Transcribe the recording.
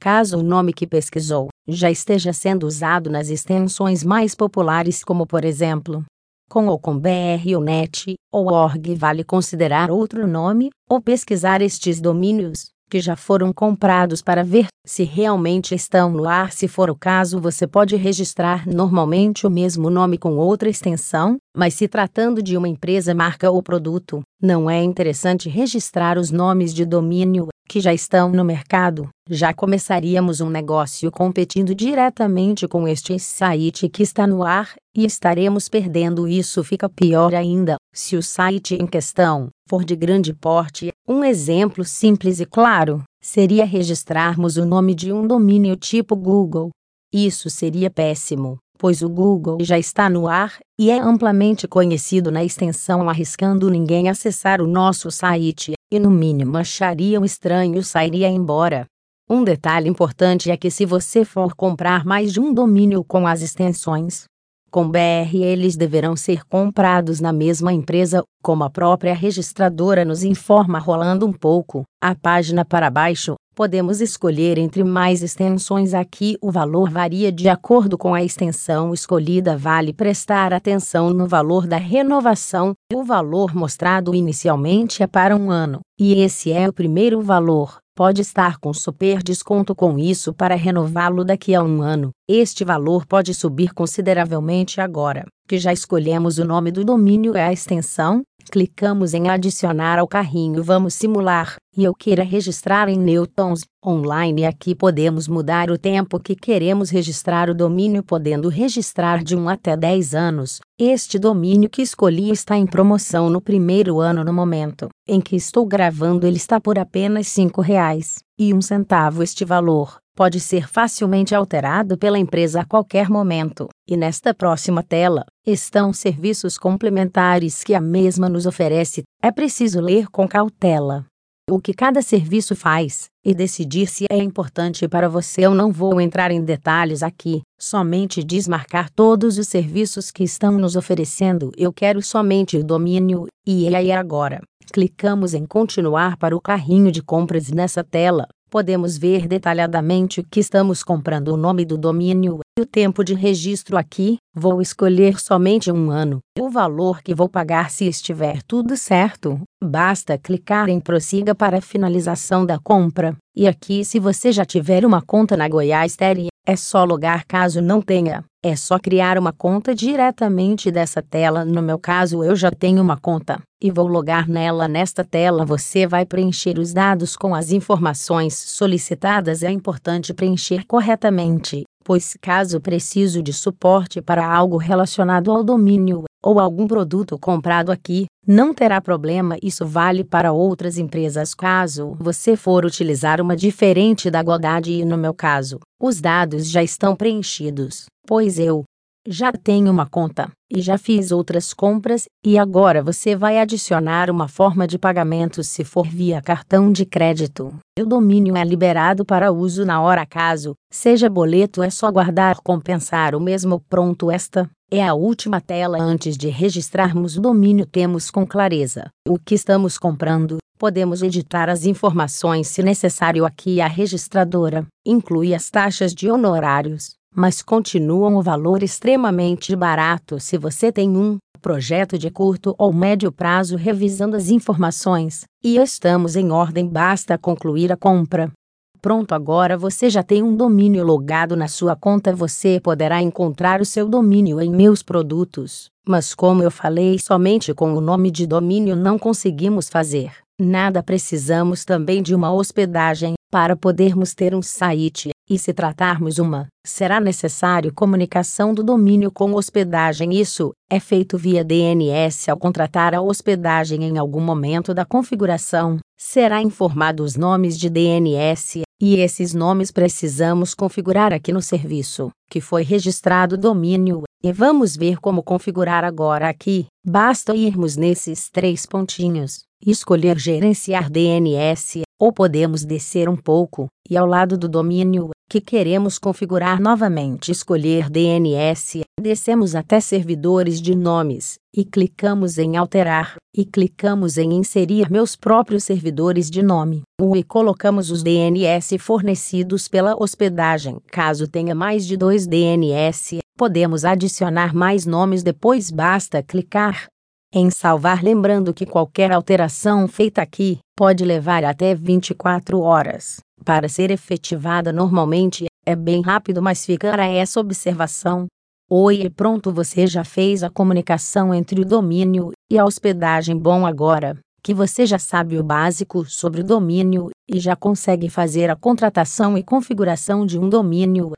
Caso o nome que pesquisou já esteja sendo usado nas extensões mais populares, como por exemplo, com ou com BR ou NET ou ORG, vale considerar outro nome ou pesquisar estes domínios que já foram comprados para ver se realmente estão no ar. Se for o caso, você pode registrar normalmente o mesmo nome com outra extensão, mas se tratando de uma empresa, marca ou produto, não é interessante registrar os nomes de domínio que já estão no mercado. Já começaríamos um negócio competindo diretamente com este site que está no ar e estaremos perdendo. Isso fica pior ainda se o site em questão for de grande porte. Um exemplo simples e claro seria registrarmos o nome de um domínio tipo Google. Isso seria péssimo, pois o Google já está no ar e é amplamente conhecido na extensão, arriscando ninguém acessar o nosso site, e no mínimo acharia um estranho sairia embora. Um detalhe importante é que se você for comprar mais de um domínio com as extensões com BR, eles deverão ser comprados na mesma empresa, como a própria registradora nos informa rolando um pouco a página para baixo. Podemos escolher entre mais extensões aqui. O valor varia de acordo com a extensão escolhida. Vale prestar atenção no valor da renovação. O valor mostrado inicialmente é para um ano, e esse é o primeiro valor pode estar com super desconto com isso para renová-lo daqui a um ano. Este valor pode subir consideravelmente agora, que já escolhemos o nome do domínio e a extensão, clicamos em adicionar ao carrinho. Vamos simular, e eu queira registrar em newtons, online. Aqui podemos mudar o tempo que queremos registrar o domínio podendo registrar de 1 até 10 anos. Este domínio que escolhi está em promoção no primeiro ano no momento em que estou gravando. Ele está por apenas R$ 5,00 e um centavo este valor pode ser facilmente alterado pela empresa a qualquer momento. E nesta próxima tela estão serviços complementares que a mesma nos oferece. É preciso ler com cautela o que cada serviço faz e decidir se é importante para você. Eu não vou entrar em detalhes aqui, somente desmarcar todos os serviços que estão nos oferecendo. Eu quero somente o domínio, e aí agora. Clicamos em continuar para o carrinho de compras nessa tela podemos ver detalhadamente o que estamos comprando, o nome do domínio e o tempo de registro aqui. Vou escolher somente um ano, o valor que vou pagar se estiver tudo certo. Basta clicar em prossiga para finalização da compra. E aqui, se você já tiver uma conta na Goiás é só logar caso não tenha. É só criar uma conta diretamente dessa tela. No meu caso, eu já tenho uma conta e vou logar nela. Nesta tela, você vai preencher os dados com as informações solicitadas. É importante preencher corretamente, pois caso preciso de suporte para algo relacionado ao domínio ou algum produto comprado aqui, não terá problema. Isso vale para outras empresas caso você for utilizar uma diferente da Godaddy e no meu caso, os dados já estão preenchidos, pois eu já tenho uma conta e já fiz outras compras e agora você vai adicionar uma forma de pagamento se for via cartão de crédito. O domínio é liberado para uso na hora caso seja boleto é só guardar compensar o mesmo pronto esta é a última tela. Antes de registrarmos o domínio temos com clareza o que estamos comprando. Podemos editar as informações se necessário. Aqui a registradora inclui as taxas de honorários mas continuam o valor extremamente barato. Se você tem um projeto de curto ou médio prazo revisando as informações, e estamos em ordem, basta concluir a compra. Pronto, agora você já tem um domínio logado na sua conta, você poderá encontrar o seu domínio em meus produtos. Mas como eu falei, somente com o nome de domínio não conseguimos fazer nada, precisamos também de uma hospedagem para podermos ter um site e se tratarmos uma, será necessário comunicação do domínio com hospedagem. Isso é feito via DNS ao contratar a hospedagem em algum momento da configuração. Será informado os nomes de DNS e esses nomes precisamos configurar aqui no serviço, que foi registrado domínio, e vamos ver como configurar agora aqui. Basta irmos nesses três pontinhos, escolher gerenciar DNS, ou podemos descer um pouco, e ao lado do domínio, que queremos configurar novamente. Escolher DNS, descemos até servidores de nomes, e clicamos em alterar, e clicamos em inserir meus próprios servidores de nome, e colocamos os DNS fornecidos pela hospedagem. Caso tenha mais de dois DNS, podemos adicionar mais nomes. Depois basta clicar em salvar lembrando que qualquer alteração feita aqui pode levar até 24 horas para ser efetivada normalmente, é bem rápido mas ficará essa observação. Oi e pronto você já fez a comunicação entre o domínio e a hospedagem bom agora, que você já sabe o básico sobre o domínio, e já consegue fazer a contratação e configuração de um domínio,